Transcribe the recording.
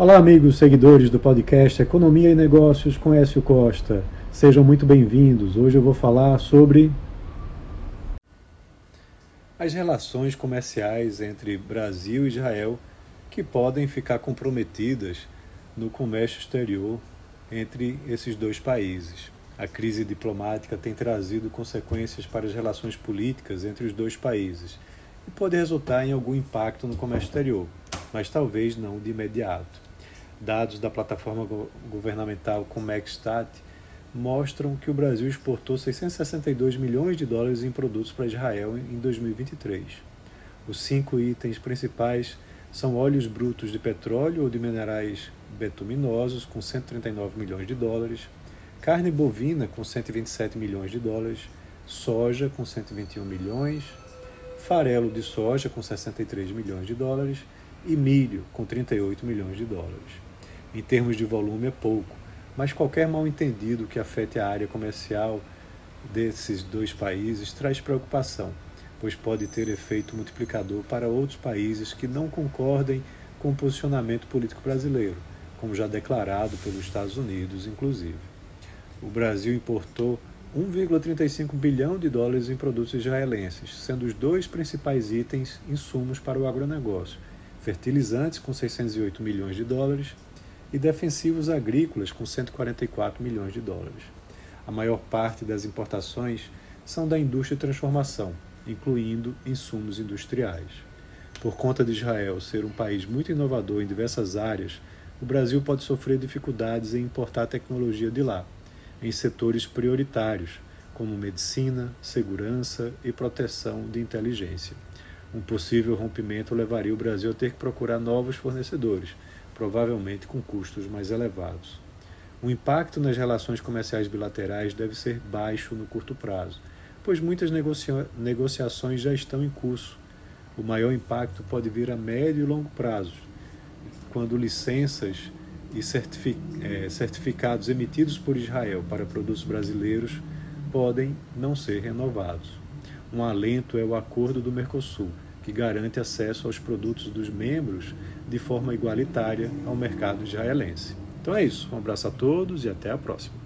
Olá, amigos seguidores do podcast Economia e Negócios com Écio Costa. Sejam muito bem-vindos. Hoje eu vou falar sobre as relações comerciais entre Brasil e Israel que podem ficar comprometidas no comércio exterior entre esses dois países. A crise diplomática tem trazido consequências para as relações políticas entre os dois países e pode resultar em algum impacto no comércio exterior, mas talvez não de imediato. Dados da plataforma governamental Comexstat mostram que o Brasil exportou 662 milhões de dólares em produtos para Israel em 2023. Os cinco itens principais são óleos brutos de petróleo ou de minerais betuminosos, com 139 milhões de dólares, carne bovina, com 127 milhões de dólares, soja, com 121 milhões, farelo de soja, com 63 milhões de dólares, e milho, com 38 milhões de dólares. Em termos de volume, é pouco, mas qualquer mal-entendido que afete a área comercial desses dois países traz preocupação, pois pode ter efeito multiplicador para outros países que não concordem com o posicionamento político brasileiro, como já declarado pelos Estados Unidos, inclusive. O Brasil importou 1,35 bilhão de dólares em produtos israelenses, sendo os dois principais itens insumos para o agronegócio: fertilizantes com 608 milhões de dólares e defensivos agrícolas com 144 milhões de dólares. A maior parte das importações são da indústria de transformação, incluindo insumos industriais. Por conta de Israel ser um país muito inovador em diversas áreas, o Brasil pode sofrer dificuldades em importar tecnologia de lá, em setores prioritários, como medicina, segurança e proteção de inteligência. Um possível rompimento levaria o Brasil a ter que procurar novos fornecedores, provavelmente com custos mais elevados. O impacto nas relações comerciais bilaterais deve ser baixo no curto prazo, pois muitas negocia negociações já estão em curso. O maior impacto pode vir a médio e longo prazo, quando licenças e é, certificados emitidos por Israel para produtos brasileiros podem não ser renovados. Um alento é o acordo do Mercosul, que garante acesso aos produtos dos membros de forma igualitária ao mercado israelense. Então é isso. Um abraço a todos e até a próxima.